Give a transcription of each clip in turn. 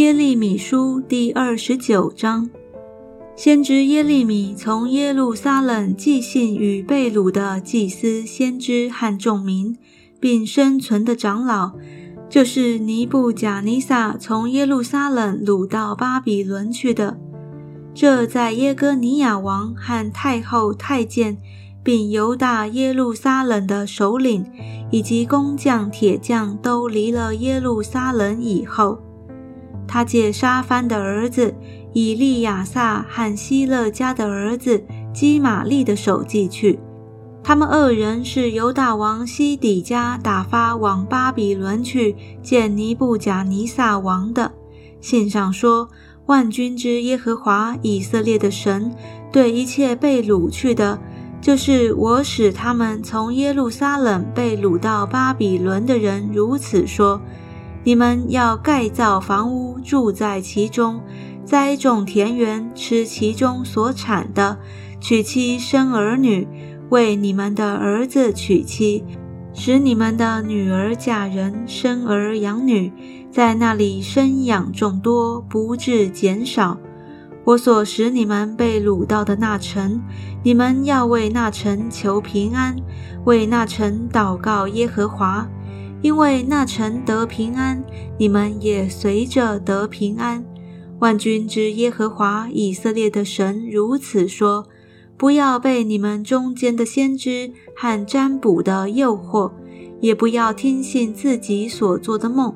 耶利米书第二十九章，先知耶利米从耶路撒冷寄信与被掳的祭司、先知和众民，并生存的长老，就是尼布贾尼撒从耶路撒冷掳到巴比伦去的。这在耶哥尼亚王和太后、太监，并犹大耶路撒冷的首领以及工匠、铁匠都离了耶路撒冷以后。他借沙番的儿子以利亚撒和希勒家的儿子基玛利的手寄去，他们二人是犹大王西底家打发往巴比伦去见尼布甲尼撒王的。信上说：“万军之耶和华以色列的神对一切被掳去的，就是我使他们从耶路撒冷被掳到巴比伦的人，如此说。”你们要盖造房屋，住在其中；栽种田园，吃其中所产的；娶妻生儿女，为你们的儿子娶妻，使你们的女儿嫁人，生儿养女，在那里生养众多，不致减少。我所使你们被掳到的那城，你们要为那城求平安，为那城祷告耶和华。因为那城得平安，你们也随着得平安。万军之耶和华以色列的神如此说：不要被你们中间的先知和占卜的诱惑，也不要听信自己所做的梦，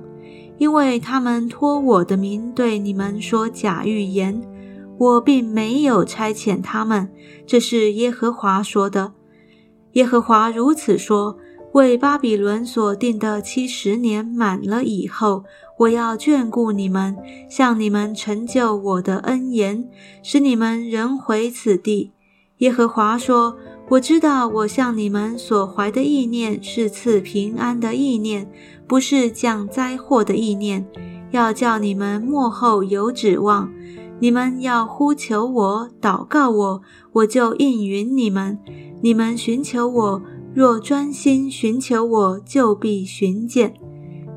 因为他们托我的名对你们说假预言，我并没有差遣他们。这是耶和华说的。耶和华如此说。为巴比伦所定的七十年满了以后，我要眷顾你们，向你们成就我的恩言，使你们仍回此地。耶和华说：“我知道我向你们所怀的意念是赐平安的意念，不是降灾祸的意念，要叫你们幕后有指望。你们要呼求我，祷告我，我就应允你们。你们寻求我。”若专心寻求我，就必寻见。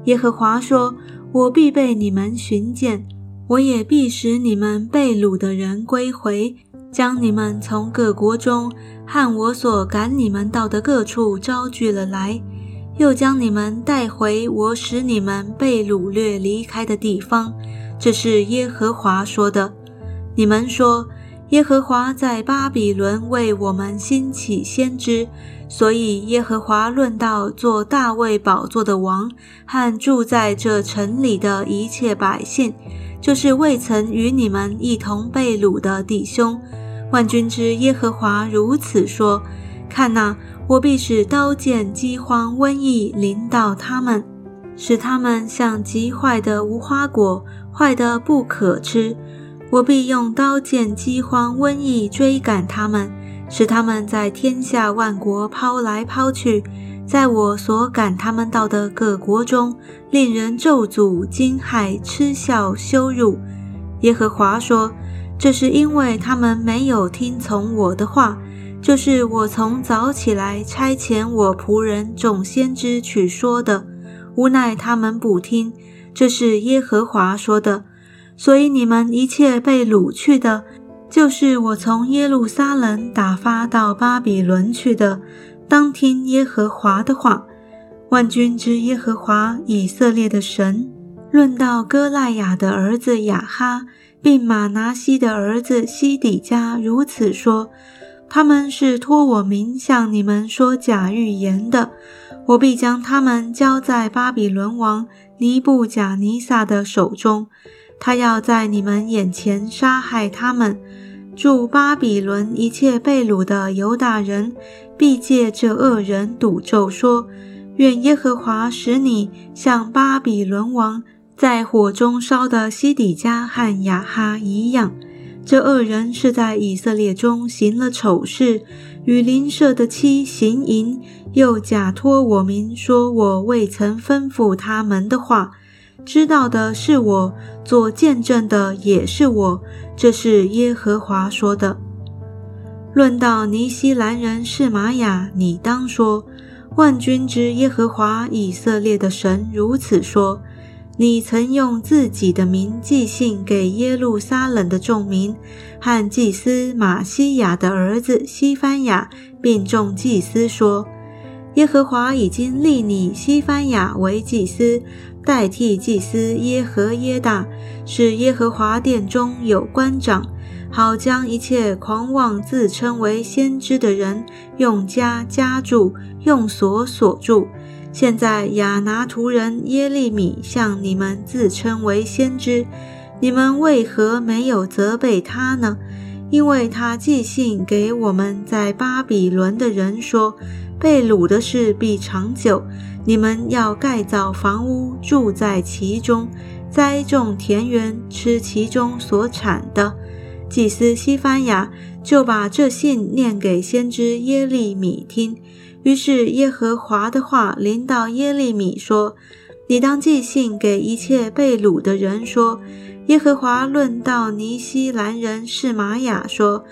耶和华说：“我必被你们寻见，我也必使你们被掳的人归回，将你们从各国中和我所赶你们到的各处招聚了来，又将你们带回我使你们被掳掠离开的地方。”这是耶和华说的。你们说。耶和华在巴比伦为我们兴起先知，所以耶和华论到做大卫宝座的王和住在这城里的一切百姓，就是未曾与你们一同被掳的弟兄。万军之耶和华如此说：看哪，我必使刀剑、饥荒、瘟疫临到他们，使他们像极坏的无花果，坏的不可吃。我必用刀剑、饥荒、瘟疫追赶他们，使他们在天下万国抛来抛去，在我所赶他们到的各国中，令人咒诅、惊骇、嗤笑、羞辱。耶和华说：“这是因为他们没有听从我的话，就是我从早起来差遣我仆人众先知去说的，无奈他们不听。这是耶和华说的。”所以你们一切被掳去的，就是我从耶路撒冷打发到巴比伦去的，当听耶和华的话。万军之耶和华以色列的神，论到哥赖雅的儿子雅哈，并马拿西的儿子西底家，如此说：他们是托我名向你们说假预言的，我必将他们交在巴比伦王尼布甲尼撒的手中。他要在你们眼前杀害他们，住巴比伦一切被掳的犹大人，必借这恶人赌咒说：愿耶和华使你像巴比伦王在火中烧的西底家和亚哈一样。这恶人是在以色列中行了丑事，与邻舍的妻行淫，又假托我名说我未曾吩咐他们的话。知道的是我，做见证的也是我。这是耶和华说的。论到尼西兰人是玛雅，你当说：万军之耶和华以色列的神如此说：你曾用自己的名寄信给耶路撒冷的众民，和祭司马西亚的儿子西番雅，并众祭司说：耶和华已经立你西番雅为祭司，代替祭司耶和耶大，使耶和华殿中有官长，好将一切狂妄自称为先知的人用枷枷住，用锁锁住。现在亚拿图人耶利米向你们自称为先知，你们为何没有责备他呢？因为他寄信给我们在巴比伦的人说，被掳的事必长久，你们要盖造房屋住在其中，栽种田园吃其中所产的。祭司西番雅就把这信念给先知耶利米听。于是耶和华的话临到耶利米说：“你当寄信给一切被掳的人说，耶和华论到尼西兰人是玛雅说，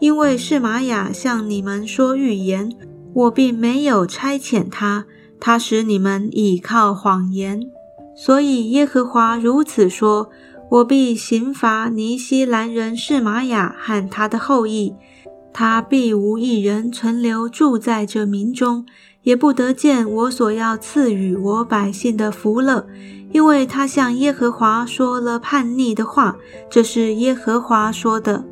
因为是玛雅向你们说预言，我并没有差遣他，他使你们倚靠谎言。所以耶和华如此说：我必刑罚尼西兰人是玛雅和他的后裔。”他必无一人存留住在这民中，也不得见我所要赐予我百姓的福乐，因为他向耶和华说了叛逆的话。这是耶和华说的。